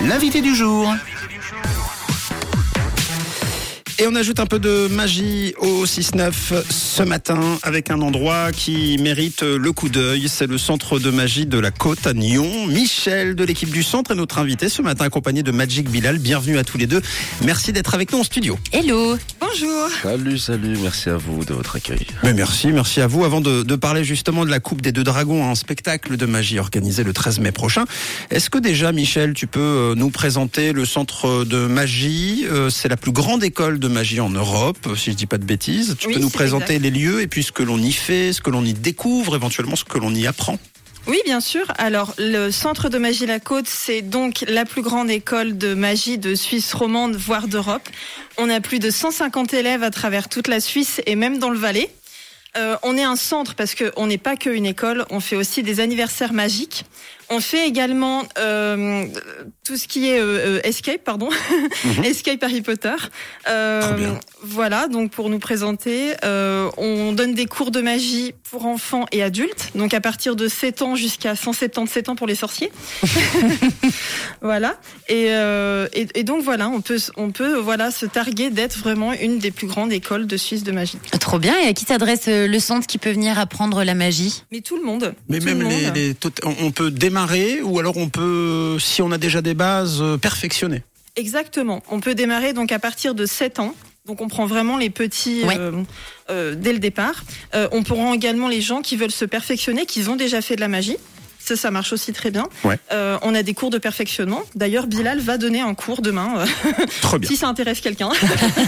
L'invité du jour. Et on ajoute un peu de magie au 6-9 ce matin avec un endroit qui mérite le coup d'œil. C'est le centre de magie de la côte à Nyon. Michel de l'équipe du centre est notre invité ce matin accompagné de Magic Bilal. Bienvenue à tous les deux. Merci d'être avec nous en studio. Hello. Bonjour. Salut, salut. Merci à vous de votre accueil. Mais merci, merci à vous. Avant de, de parler justement de la Coupe des Deux Dragons, un spectacle de magie organisé le 13 mai prochain. Est-ce que déjà, Michel, tu peux euh, nous présenter le centre de magie Euh, C'est la plus grande école de magie en Europe, si je dis pas de bêtises. Tu Oui, peux nous présenter exact. les lieux et puis ce que l'on y fait, ce que l'on y découvre, éventuellement ce que l'on y apprend. Oui, bien sûr. Alors, le Centre de magie La Côte, c'est donc la plus grande école de magie de Suisse romande, voire d'Europe. On a plus de 150 élèves à travers toute la Suisse et même dans le Valais. Euh, on est un centre parce qu'on n'est pas qu'une école, on fait aussi des anniversaires magiques. On fait également euh, tout ce qui est euh, euh, escape, pardon, escape Harry Potter. Euh, voilà, donc pour nous présenter, euh, on donne des cours de magie pour enfants et adultes, donc à partir de 7 ans jusqu'à 177 ans pour les sorciers. voilà, et, euh, et, et donc voilà, on peut, on peut voilà se targuer d'être vraiment une des plus grandes écoles de Suisse de magie. Trop bien. Et à qui s'adresse le centre qui peut venir apprendre la magie? Mais tout le monde. Mais tout même le les, monde. les on peut démarrer ou alors on peut, si on a déjà des bases, euh, perfectionner. Exactement. On peut démarrer donc à partir de 7 ans. Donc on prend vraiment les petits Ouais. euh, euh, dès le départ. Euh, on prend également les gens qui veulent se perfectionner, qui ont déjà fait de la magie. Ça, ça marche aussi très bien. Ouais. Euh, on a des cours de perfectionnement. D'ailleurs, Bilal va donner un cours demain, Trop bien. si ça intéresse quelqu'un,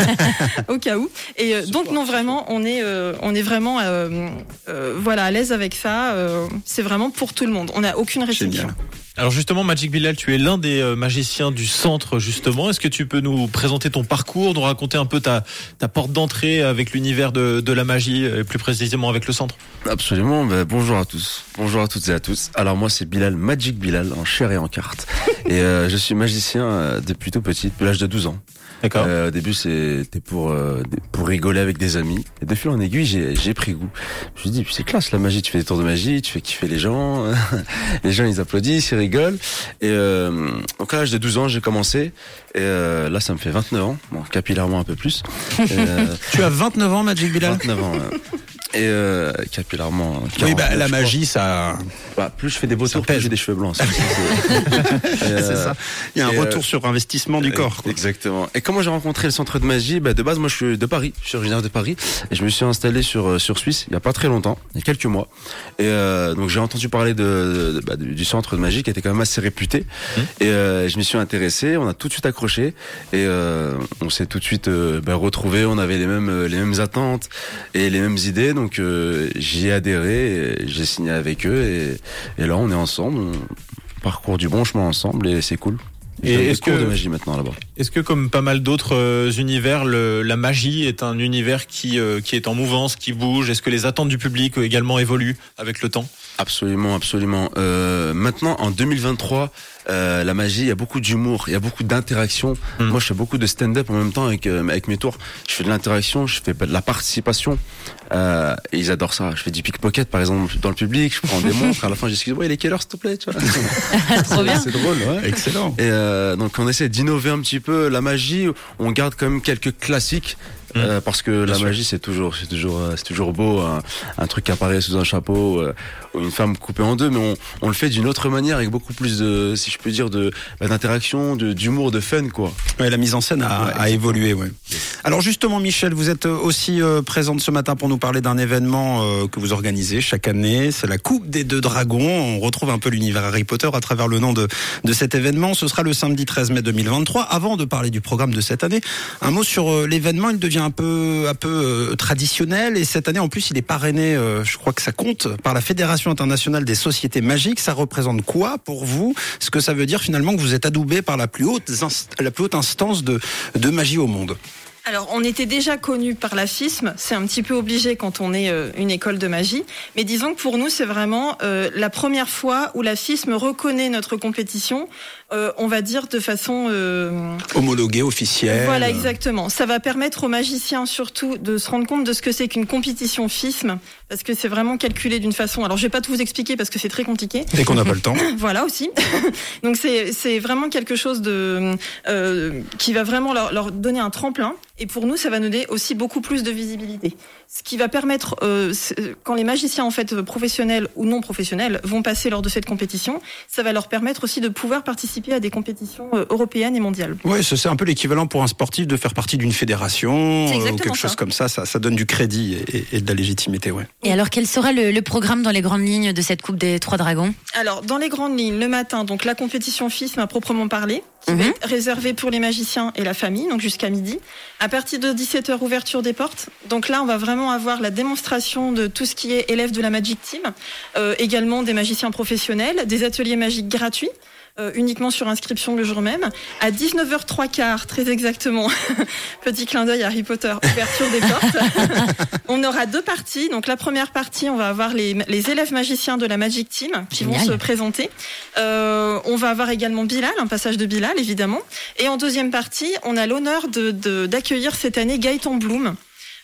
au cas où. Et euh, donc non, vraiment, on est, euh, on est vraiment, euh, euh, voilà, à l'aise avec ça. euh, c'est vraiment pour tout le monde. On n'a aucune restriction. Génial. Alors justement, Magic Bilal, tu es l'un des euh, magiciens du centre justement. Est-ce que tu peux nous présenter ton parcours, nous raconter un peu ta, porte d'entrée avec l'univers de, de la magie, et plus précisément avec le centre? Absolument. Ben, bonjour à tous. Bonjour à toutes et à tous. Alors moi, c'est Bilal, Magic Bilal, en chair et en carte. et euh, je suis magicien euh, depuis tout petit, depuis l'âge de 12 ans. D'accord. Euh, au début, c'était pour euh, pour rigoler avec des amis. Et de fil en aiguille, j'ai j'ai pris goût. Je me suis dit, c'est classe la magie. Tu fais des tours de magie, tu fais kiffer les gens. les gens, ils applaudissent, ils rigolent. Et euh, donc à l'âge de 12 ans, j'ai commencé. Et euh, là, ça me fait 29 ans. Bon, capillairement un peu plus. Et, euh, Tu as 29 ans, Magic Bilal? 29 ans. Et euh, capillairement. Oui, bah, 49, la crois. magie, ça, Bah, plus je fais des beaux tours, plus j'ai des cheveux blancs. c'est- c'est- Euh, ça. Il y a un et, retour euh, sur investissement du corps. quoi. Exactement. Et comment j'ai rencontré le centre de magie? Bah, De base, moi, je suis de Paris. Je suis originaire de Paris. Et je me suis installé sur, euh, sur Suisse il y a pas très longtemps, il y a quelques mois. Et euh, donc, j'ai entendu parler de, de- bah, du du centre de magie qui était quand même assez réputé. Et euh, je m'y suis intéressé. On a tout de suite accroché. Et euh, on s'est tout de suite euh, bah, retrouvés. On avait les mêmes, euh, les mêmes attentes et les mêmes idées. Donc, euh, j'y ai adhéré. J'ai signé avec eux. Et, et là, on est ensemble. On parcourt du bon chemin ensemble. Et c'est cool. Et est-ce que- de magie maintenant là-bas. Est-ce que comme pas mal d'autres euh, univers, le- la magie est un univers qui, euh, qui est en mouvance, qui bouge? Est-ce que les attentes du public euh, également évoluent avec le temps? Absolument, absolument. Euh, maintenant, en 2023, euh, la magie, il y a beaucoup d'humour, il y a beaucoup d'interaction. Mm. Moi, je fais beaucoup de stand-up en même temps avec, euh, avec mes tours. Je fais de l'interaction, je fais de la participation. Euh, et ils adorent ça. Je fais du pickpocket, par exemple, dans le public. Je prends des montres. À la fin, j'excuse, ouais, il est quelle heure, s'il te plaît? Tu vois Trop bien. C'est drôle, ouais. Excellent. Et euh, donc on essaie d'innover un petit peu la magie. On garde quand même quelques classiques. Euh, parce que la sûr. magie c'est toujours c'est toujours euh, c'est toujours beau un, un truc qui apparaît sous un chapeau euh, ou une femme coupée en deux mais on, on le fait d'une autre manière avec beaucoup plus de si je peux dire de bah, d'interaction d'humour de fun quoi Ouais, la mise en scène a, Ouais, a évolué. Ouais. Alors justement, Michel, vous êtes aussi présente ce matin pour nous parler d'un événement que vous organisez chaque année. C'est la Coupe des Deux Dragons. On retrouve un peu l'univers Harry Potter à travers le nom de, de cet événement. Ce sera le samedi 13 mai 2023. Avant de parler du programme de cette année, un mot sur l'événement. Il devient un peu, un peu euh, traditionnel et cette année, en plus, il est parrainé. euh, je crois que ça compte par la Fédération internationale des sociétés magiques. Ça représente quoi pour vous? Ce que ça veut dire finalement que vous êtes adoubé par la plus haute, la plus haute instance de, de magie au monde? Alors, on était déjà connu par la FISM. C'est un petit peu obligé quand on est euh, une école de magie. Mais disons que pour nous, c'est vraiment euh, la première fois où la FISM reconnaît notre compétition. euh, on va dire de façon euh, Homologué, officiel. Voilà, exactement. Ça va permettre aux magiciens surtout de se rendre compte de ce que c'est qu'une compétition FISM, parce que c'est vraiment calculé d'une façon. Alors, je vais pas tout vous expliquer parce que c'est très compliqué. Dès qu'on n'a pas le temps. Voilà aussi. Donc c'est c'est vraiment quelque chose de euh, qui va vraiment leur, leur donner un tremplin. Et pour nous, ça va nous donner aussi beaucoup plus de visibilité. Ce qui va permettre, euh, quand les magiciens en fait professionnels ou non professionnels vont passer lors de cette compétition, ça va leur permettre aussi de pouvoir participer à des compétitions euh, européennes et mondiales. Ouais, c'est un peu l'équivalent pour un sportif de faire partie d'une fédération euh, ou quelque chose comme ça, ça. Ça donne du crédit et, et de la légitimité, ouais. Et alors, quel sera le, le programme dans les grandes lignes de cette Coupe des Trois Dragons? Alors, dans les grandes lignes, le matin, donc la compétition FISM à proprement parler, qui va Mhm. être réservée pour les magiciens et la famille, donc jusqu'à midi. À partir de 17h, ouverture des portes. Donc là, on va vraiment avoir la démonstration de tout ce qui est élèves de la Magic Team, euh, également des magiciens professionnels, des ateliers magiques gratuits. Euh, uniquement sur inscription le jour même. À 19h03 très exactement, petit clin d'œil à Harry Potter, ouverture des portes. on aura deux parties. Donc la première partie, on va avoir les, les élèves magiciens de la Magic Team qui Génial. vont se présenter. Euh, on va avoir également Bilal, un passage de Bilal évidemment. Et en deuxième partie, on a l'honneur de- de- d'accueillir cette année Gaëtan Bloom.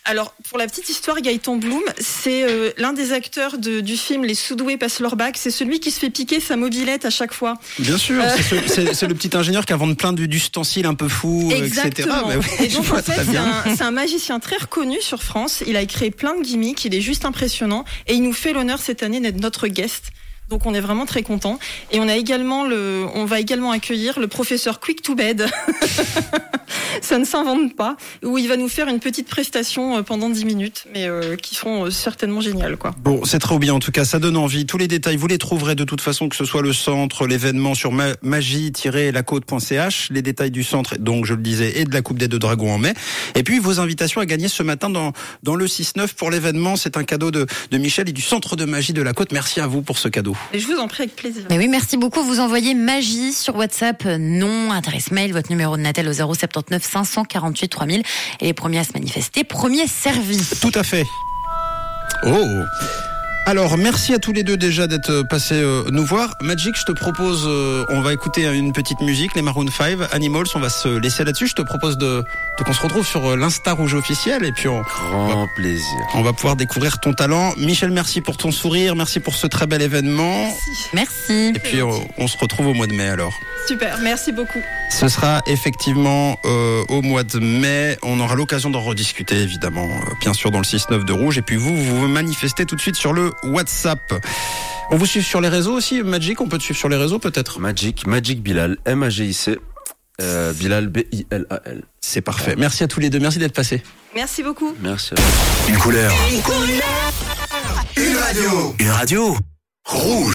Alors, pour la petite histoire, Gaëtan Bloom, c'est euh, l'un des acteurs de- du film Les Soudoués passent leur bac. C'est celui qui se fait piquer sa mobilette à chaque fois. Bien sûr, Euh. c'est ce- c'est c'est le petit ingénieur qui invente plein d'ustensiles un peu fous, euh, etc. Exactement. Bah oui, Et donc, en fait, c'est un, c'est un magicien très reconnu sur France. Il a créé plein de gimmicks. Il est juste impressionnant. Et il nous fait l'honneur cette année d'être notre guest. Donc on est vraiment très content. Et on a également le, on va également accueillir le professeur Quick to Bed. Ça ne s'invente pas. Où il va nous faire une petite prestation euh, pendant 10 minutes, mais euh, qui seront euh, certainement géniales, quoi. Bon, c'est trop bien. En tout cas, ça donne envie. Tous les détails, vous les trouverez de toute façon, que ce soit le centre, l'événement sur ma- magie-lacôte.ch, les détails du centre, donc je le disais, et de la Coupe des deux dragons en mai. Et puis vos invitations à gagner ce matin dans, dans le 6-9 pour l'événement. C'est un cadeau de, de Michel et du centre de magie de la côte. Merci à vous pour ce cadeau. Et je vous en prie avec plaisir. Mais oui, merci beaucoup. Vous envoyez magie sur WhatsApp, euh, nom, adresse mail, votre numéro de Natel au 079 548 3000. Et les premiers à se manifester, premiers servis. Tout à fait. Oh alors, merci à tous les deux déjà d'être euh, passés euh, nous voir. Magic, je te propose, euh, on va écouter une petite musique, les Maroon 5, Animals, on va se laisser là-dessus. Je te propose de, de qu'on se retrouve sur euh, l'Insta Rouge officiel et puis on, Grand plaisir. on va pouvoir découvrir ton talent. Michel, merci pour ton sourire, merci pour ce très bel événement. Merci. Merci. Et puis on, on se retrouve au mois de mai alors. Super. Merci beaucoup. Ce sera effectivement euh, au mois de mai. On aura l'occasion d'en rediscuter, évidemment, euh, bien sûr, dans le 6-9 de Rouge. Et puis vous, vous vous manifestez tout de suite sur le WhatsApp. On vous suit sur les réseaux aussi, Magic On peut te suivre sur les réseaux peut-être Magic, Magic Bilal, M-A-G-I-C. Euh, Bilal, B-I-L-A-L. C'est parfait. Merci à tous les deux. Merci d'être passés. Merci beaucoup. Merci à vous. Une couleur. Une radio. Une radio. Rouge.